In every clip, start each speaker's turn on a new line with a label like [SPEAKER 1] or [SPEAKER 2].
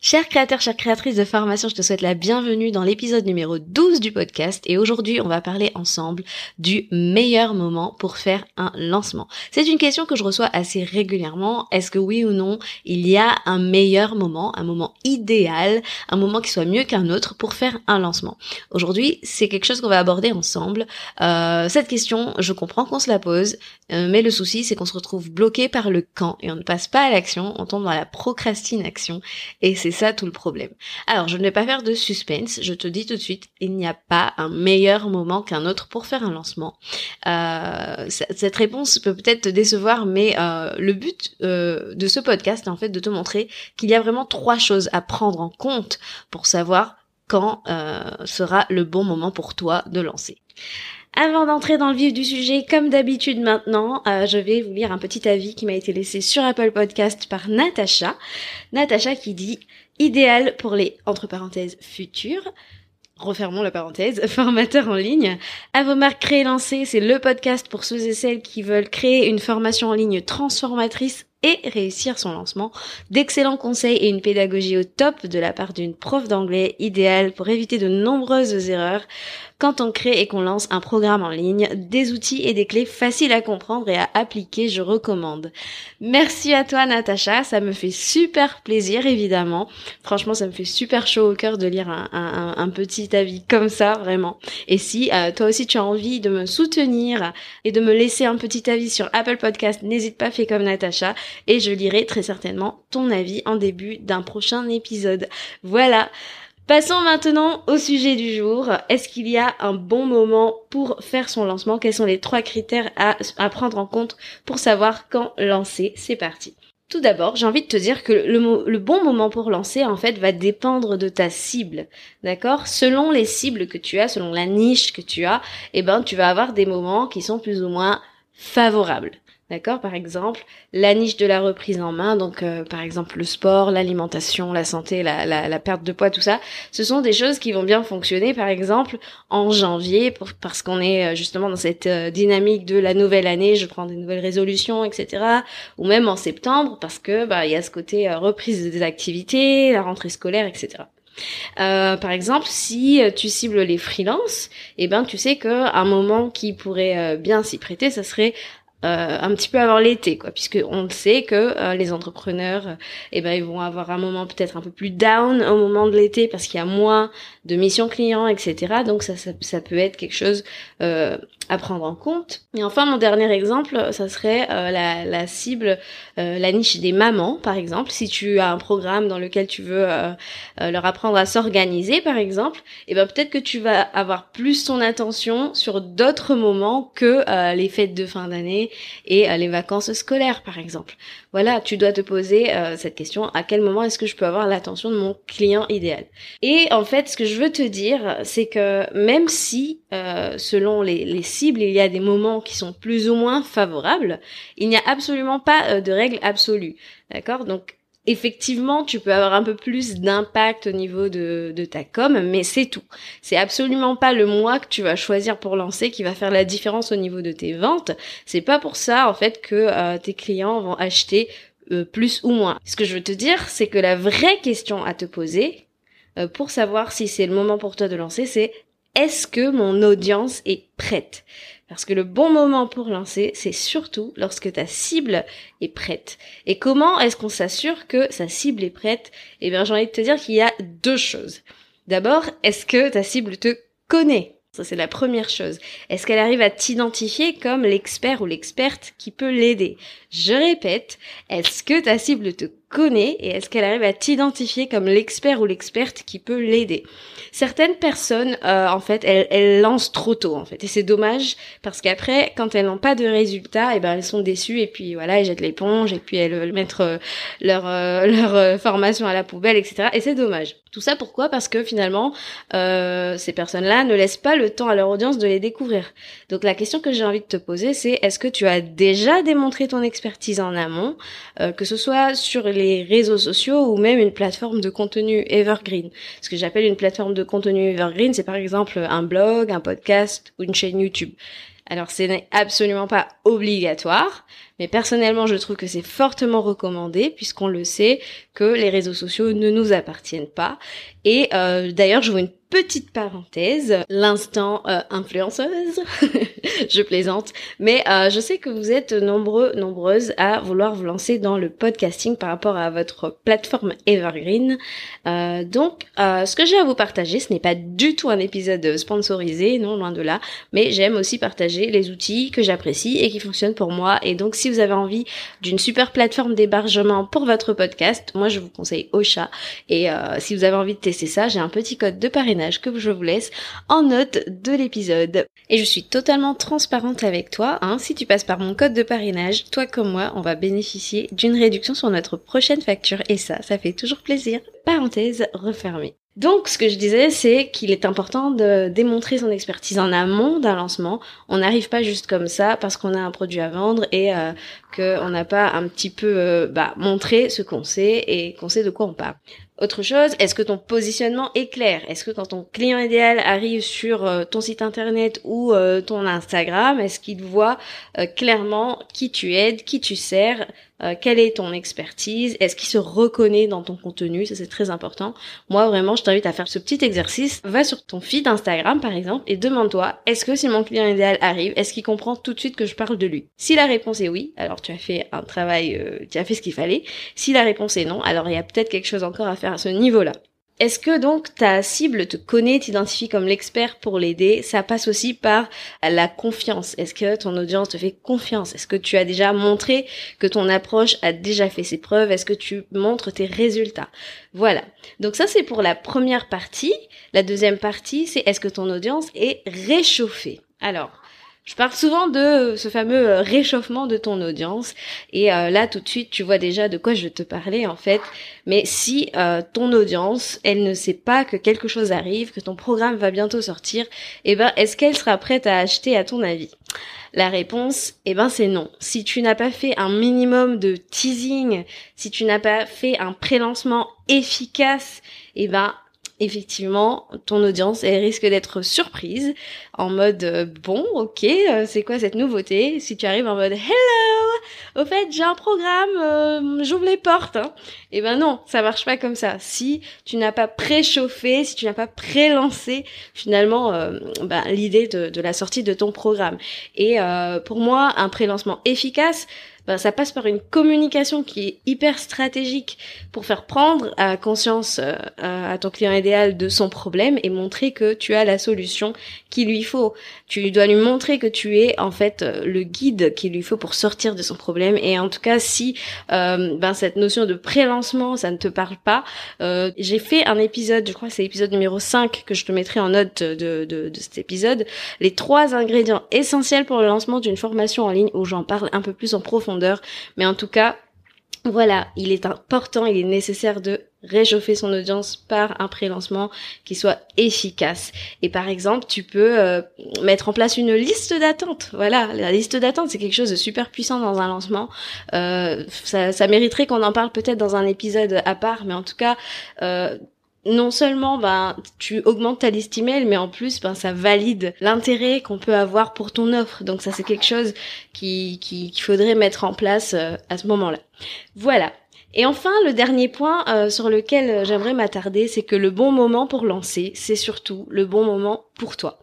[SPEAKER 1] Chers créateurs, chères créatrices de formation, je te souhaite la bienvenue dans l'épisode numéro 12 du podcast et aujourd'hui on va parler ensemble du meilleur moment pour faire un lancement. C'est une question que je reçois assez régulièrement. Est-ce que oui ou non il y a un meilleur moment, un moment idéal, un moment qui soit mieux qu'un autre pour faire un lancement? Aujourd'hui c'est quelque chose qu'on va aborder ensemble. Euh, cette question, je comprends qu'on se la pose, euh, mais le souci c'est qu'on se retrouve bloqué par le quand et on ne passe pas à l'action, on tombe dans la procrastination et c'est c'est ça tout le problème. Alors, je ne vais pas faire de suspense, je te dis tout de suite, il n'y a pas un meilleur moment qu'un autre pour faire un lancement. Euh, cette réponse peut peut-être te décevoir, mais euh, le but euh, de ce podcast est en fait de te montrer qu'il y a vraiment trois choses à prendre en compte pour savoir quand sera le bon moment pour toi de lancer. Avant d'entrer dans le vif du sujet, comme d'habitude maintenant, euh, je vais vous lire un petit avis qui m'a été laissé sur Apple Podcast par Natacha. Natacha qui dit idéal pour les entre parenthèses futurs refermons la parenthèse, formateur en ligne. À vos marques c'est le podcast pour ceux et celles qui veulent créer une formation en ligne transformatrice et réussir son lancement. D'excellents conseils et une pédagogie au top de la part d'une prof d'anglais idéale pour éviter de nombreuses erreurs quand on crée et qu'on lance un programme en ligne, des outils et des clés faciles à comprendre et à appliquer, je recommande. Merci à toi Natacha, ça me fait super plaisir évidemment. Franchement, ça me fait super chaud au cœur de lire un, petit avis comme ça, vraiment. Et si euh, toi aussi tu as envie de me soutenir et de me laisser un petit avis sur Apple Podcast, n'hésite pas, fais comme Natacha et je lirai très certainement ton avis en début d'un prochain épisode. Voilà. Passons maintenant au sujet du jour. Est-ce qu'il y a un bon moment pour faire son lancement? Quels sont les trois critères à, prendre en compte pour savoir quand lancer? C'est parti. Tout d'abord, j'ai envie de te dire que le, bon moment pour lancer, en fait, va dépendre de ta cible. D'accord? Selon les cibles que tu as, selon la niche que tu as, eh ben, tu vas avoir des moments qui sont plus ou moins favorables. D'accord Par exemple, la niche de la reprise en main, donc euh, par exemple le sport, l'alimentation, la santé, la, la, perte de poids, tout ça, ce sont des choses qui vont bien fonctionner par exemple en janvier parce qu'on est euh, justement dans cette euh, dynamique de la nouvelle année, je prends des nouvelles résolutions, etc. Ou même en septembre parce que bah il y a ce côté reprise des activités, la rentrée scolaire, etc. par exemple, si tu cibles les freelances, eh ben tu sais que un moment qui pourrait bien s'y prêter, ça serait euh, un petit peu avant l'été quoi puisque on sait que euh, les entrepreneurs euh, eh ben ils vont avoir un moment peut-être un peu plus down au moment de l'été parce qu'il y a moins de missions clients etc donc ça ça, ça peut être quelque chose à prendre en compte. Et enfin mon dernier exemple ça serait la, la cible la niche des mamans par exemple. Si tu as un programme dans lequel tu veux leur apprendre à s'organiser par exemple et eh ben peut-être que tu vas avoir plus ton attention sur d'autres moments que les fêtes de fin d'année et euh, les vacances scolaires par exemple. Voilà, tu dois te poser euh, cette question à quel moment est-ce que je peux avoir l'attention de mon client idéal? Et en fait, ce que je veux te dire, c'est que même si euh, selon les, les, cibles, il y a des moments qui sont plus ou moins favorables, il n'y a absolument pas de règle absolue. D'accord? Donc effectivement, tu peux avoir un peu plus d'impact au niveau de, de ta com, mais c'est tout. C'est absolument pas le mois que tu vas choisir pour lancer qui va faire la différence au niveau de tes ventes. C'est pas pour ça, en fait, que euh, tes clients vont acheter euh, plus ou moins. Ce que je veux te dire, c'est que la vraie question à te poser euh, pour savoir si c'est le moment pour toi de lancer, c'est est-ce que mon audience est prête? Parce que le bon moment pour lancer, c'est surtout lorsque ta cible est prête. Et comment est-ce qu'on s'assure que sa cible est prête? Eh bien, j'ai envie de te dire qu'il y a deux choses. D'abord, est-ce que ta cible te connaît? Ça, c'est la première chose. Est-ce qu'elle arrive à t'identifier comme l'expert ou l'experte qui peut l'aider? Je répète, est-ce que ta cible te connaît et est-ce qu'elle arrive à t'identifier comme l'expert ou l'experte qui peut l'aider. Certaines personnes, euh, en fait, elles, elles, lancent trop tôt, en fait, et c'est dommage parce qu'après, quand elles n'ont pas de résultats, et eh ben elles sont déçues et puis voilà, elles jettent l'éponge et puis elles veulent mettre euh, leur euh, leur formation à la poubelle, etc. Et c'est dommage. Tout ça pourquoi? Parce que finalement, ces personnes-là ne laissent pas le temps à leur audience de les découvrir. Donc la question que j'ai envie de te poser, c'est est-ce que tu as déjà démontré ton expertise en amont, que ce soit sur les réseaux sociaux ou même une plateforme de contenu evergreen? Ce que j'appelle une plateforme de contenu evergreen, c'est par exemple un blog, un podcast ou une chaîne YouTube. Alors ce n'est absolument pas obligatoire, mais personnellement je trouve que c'est fortement recommandé puisqu'on le sait que les réseaux sociaux ne nous appartiennent pas. Et euh, d'ailleurs je vois petite parenthèse, l'instant euh, influenceuse, je plaisante, mais euh, je sais que vous êtes nombreux, nombreuses à vouloir vous lancer dans le podcasting par rapport à votre plateforme Evergreen. Euh, donc, ce que j'ai à vous partager, ce n'est pas du tout un épisode sponsorisé, non, loin de là, mais j'aime aussi partager les outils que j'apprécie et qui fonctionnent pour moi. Et donc, si vous avez envie d'une super plateforme d'hébergement pour votre podcast, moi je vous conseille Ocha. Et si vous avez envie de tester ça, j'ai un petit code de parrainage que je vous laisse en note de l'épisode. Et je suis totalement transparente avec toi. Hein. Si tu passes par mon code de parrainage, toi comme moi, on va bénéficier d'une réduction sur notre prochaine facture. Et ça, ça fait toujours plaisir. Parenthèse refermée. Donc, ce que je disais, c'est qu'il est important de démontrer son expertise en amont d'un lancement. On n'arrive pas juste comme ça parce qu'on a un produit à vendre et euh, qu'on n'a pas un petit peu euh, bah, montré ce qu'on sait et qu'on sait de quoi on parle. Autre chose, est-ce que ton positionnement est clair? Est-ce que quand ton client idéal arrive sur euh, ton site internet ou euh, ton Instagram, est-ce qu'il voit euh, clairement qui tu aides, qui tu sers, quelle est ton expertise? Est-ce qu'il se reconnaît dans ton contenu? Ça c'est très important. Moi vraiment, je t'invite à faire ce petit exercice. Va sur ton feed Instagram par exemple et demande-toi est-ce que si mon client idéal arrive, est-ce qu'il comprend tout de suite que je parle de lui? Si la réponse est oui, alors tu as fait un travail, tu as fait ce qu'il fallait. Si la réponse est non, alors il y a peut-être quelque chose encore à faire à ce niveau-là. Est-ce que donc ta cible te connaît, t'identifie comme l'expert pour l'aider? Ça passe aussi par la confiance. Est-ce que ton audience te fait confiance? Est-ce que tu as déjà montré que ton approche a déjà fait ses preuves? Est-ce que tu montres tes résultats? Voilà. Donc ça c'est pour la première partie. La deuxième partie c'est est-ce que ton audience est réchauffée? Alors, je parle souvent de ce fameux euh, réchauffement de ton audience et euh, là tout de suite tu vois déjà de quoi je vais te parler en fait. Mais si euh, ton audience elle ne sait pas que quelque chose arrive, que ton programme va bientôt sortir, eh ben est-ce qu'elle sera prête à acheter à ton avis? La réponse, eh ben c'est non. Si tu n'as pas fait un minimum de teasing, si tu n'as pas fait un prélancement efficace, eh ben effectivement, ton audience, elle risque d'être surprise, en mode euh, bon, ok, euh, c'est quoi cette nouveauté? Si tu arrives en mode hello, au fait j'ai un programme, euh, j'ouvre les portes. Hein. Eh ben non, ça marche pas comme ça. Si tu n'as pas préchauffé, si tu n'as pas pré-lancé finalement ben, l'idée de, de, la sortie de ton programme. Et pour moi, un pré-lancement efficace, ben, ça passe par une communication qui est hyper stratégique pour faire prendre à conscience euh, à ton client idéal de son problème et montrer que tu as la solution qu'il lui faut. Tu dois lui montrer que tu es en fait euh, le guide qu'il lui faut pour sortir de son problème. Et en tout cas, si euh, ben cette notion de pré-lancement, ça ne te parle pas, euh, j'ai fait un épisode, je crois que c'est l'épisode numéro 5 que je te mettrai en note de, de, de cet épisode, les trois ingrédients essentiels pour le lancement d'une formation en ligne où j'en parle un peu plus en profondeur mais en tout cas, voilà, il est important, il est nécessaire de réchauffer son audience par un pré-lancement qui soit efficace. Et par exemple, tu peux euh, mettre en place une liste d'attente. Voilà, la liste d'attente, c'est quelque chose de super puissant dans un lancement. Euh, ça, mériterait qu'on en parle peut-être dans un épisode à part, mais en tout cas, euh, non seulement ben tu augmentes ta liste email, mais en plus ben ça valide l'intérêt qu'on peut avoir pour ton offre. Donc ça c'est quelque chose qui qu'il faudrait mettre en place euh, à ce moment-là. Voilà. Et enfin, le dernier point euh, sur lequel j'aimerais m'attarder, c'est que le bon moment pour lancer, c'est surtout le bon moment pour toi.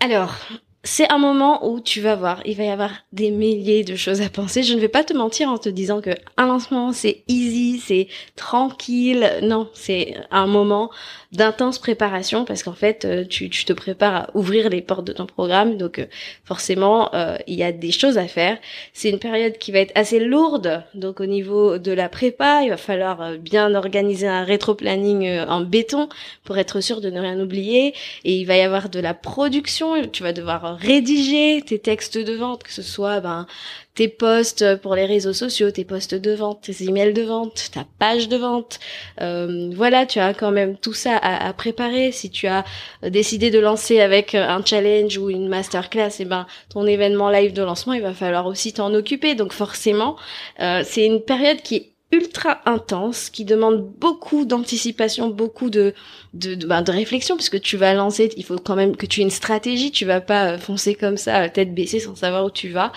[SPEAKER 1] Alors, c'est un moment où tu vas voir, il va y avoir des milliers de choses à penser. Je ne vais pas te mentir en te disant que un lancement c'est easy, c'est tranquille. Non, c'est un moment d'intense préparation parce qu'en fait euh, tu, tu, te prépares à ouvrir les portes de ton programme. Donc euh, forcément euh, il y a des choses à faire. C'est une période qui va être assez lourde. Donc au niveau de la prépa il va falloir bien organiser un rétro-planning en béton pour être sûr de ne rien oublier. Et il va y avoir de la production. Tu vas devoir rédiger tes textes de vente que ce soit ben tes posts pour les réseaux sociaux, tes posts de vente, tes emails de vente, ta page de vente. Euh, voilà, tu as quand même tout ça à, préparer. Si tu as décidé de lancer avec un challenge ou une masterclass, et eh ben ton événement live de lancement, il va falloir aussi t'en occuper. Donc forcément, euh, c'est une période qui ultra intense qui demande beaucoup d'anticipation, beaucoup de de, de, ben, de, réflexion puisque tu vas lancer, il faut quand même que tu aies une stratégie, tu vas pas euh, foncer comme ça tête baissée sans savoir où tu vas.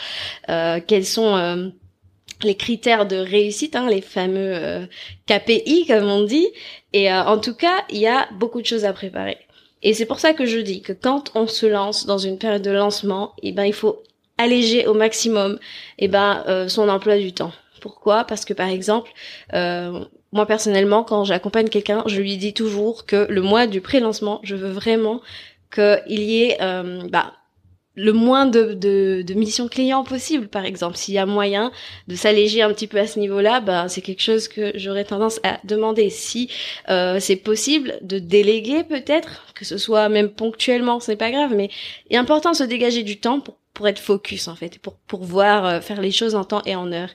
[SPEAKER 1] Euh, quels sont euh, les critères de réussite, hein, les fameux euh, KPI comme on dit. Et en tout cas, il y a beaucoup de choses à préparer. Et c'est pour ça que je dis que quand on se lance dans une période de lancement, eh ben il faut alléger au maximum eh ben son emploi du temps pourquoi Parce que par exemple, euh, moi personnellement, quand j'accompagne quelqu'un, je lui dis toujours que le mois du pré-lancement, je veux vraiment qu'il y ait euh, bah, le moins de, missions clients possible, par exemple. S'il y a moyen de s'alléger un petit peu à ce niveau-là, bah, c'est quelque chose que j'aurais tendance à demander. Si euh, c'est possible de déléguer peut-être, que ce soit même ponctuellement, c'est pas grave, mais il est important de se dégager du temps pour pour être focus en fait, pour pour voir euh, faire les choses en temps et en heure.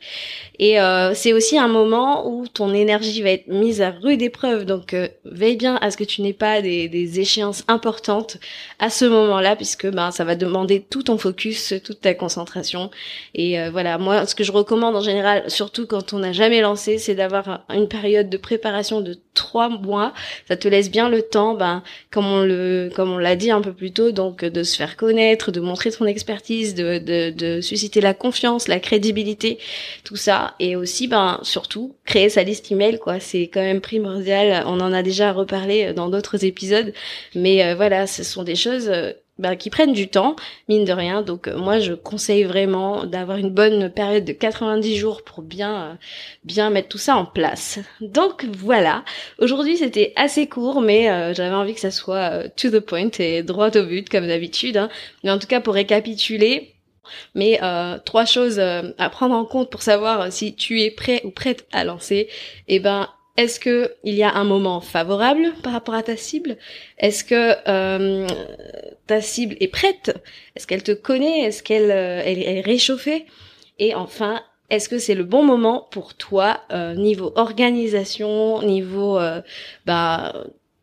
[SPEAKER 1] Et euh, c'est aussi un moment où ton énergie va être mise à rude épreuve. Donc euh, veille bien à ce que tu n'aies pas des, des échéances importantes à ce moment-là, puisque ben ça va demander tout ton focus, toute ta concentration. Et voilà, moi ce que je recommande en général, surtout quand on n'a jamais lancé, c'est d'avoir une période de préparation de trois mois. Ça te laisse bien le temps, ben comme on le comme on l'a dit un peu plus tôt, donc de se faire connaître, de montrer ton expertise de, susciter la confiance, la crédibilité, tout ça, et aussi, ben surtout créer sa liste email, quoi. C'est quand même primordial. On en a déjà reparlé dans d'autres épisodes, mais euh, voilà, ce sont des choses. Euh, ben, qui prennent du temps, mine de rien. Donc euh, moi je conseille vraiment d'avoir une bonne période de 90 jours pour bien bien mettre tout ça en place. Donc voilà, aujourd'hui c'était assez court mais j'avais envie que ça soit to the point et droit au but comme d'habitude. Hein. Mais en tout cas pour récapituler, mais euh, trois choses euh, à prendre en compte pour savoir si tu es prêt ou prête à lancer. Eh ben, est-ce que il y a un moment favorable par rapport à ta cible? Est-ce que euh, ta cible est prête? Est-ce qu'elle te connaît? Est-ce qu'elle elle, est réchauffée? Et enfin, est-ce que c'est le bon moment pour toi niveau organisation, niveau bah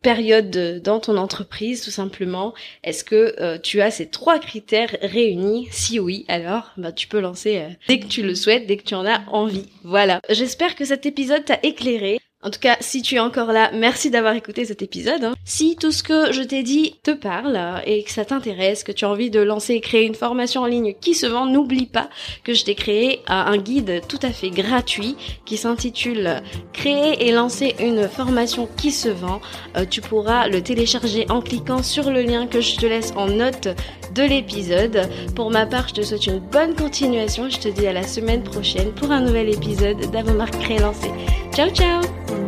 [SPEAKER 1] période dans ton entreprise tout simplement? Est-ce que euh, tu as ces trois critères réunis? Si oui, alors bah, tu peux lancer euh, dès que tu le souhaites, dès que tu en as envie. Voilà. J'espère que cet épisode t'a éclairé. En tout cas, si tu es encore là, merci d'avoir écouté cet épisode. Hein. Si tout ce que je t'ai dit te parle et que ça t'intéresse, que tu as envie de lancer et créer une formation en ligne qui se vend, n'oublie pas que je t'ai créé un guide tout à fait gratuit qui s'intitule Créer et lancer une formation qui se vend. Euh, tu pourras le télécharger en cliquant sur le lien que je te laisse en note de l'épisode. Pour ma part, je te souhaite une bonne continuation. Je te dis à la semaine prochaine pour un nouvel épisode d'Avant Créer Lancer. Ciao ciao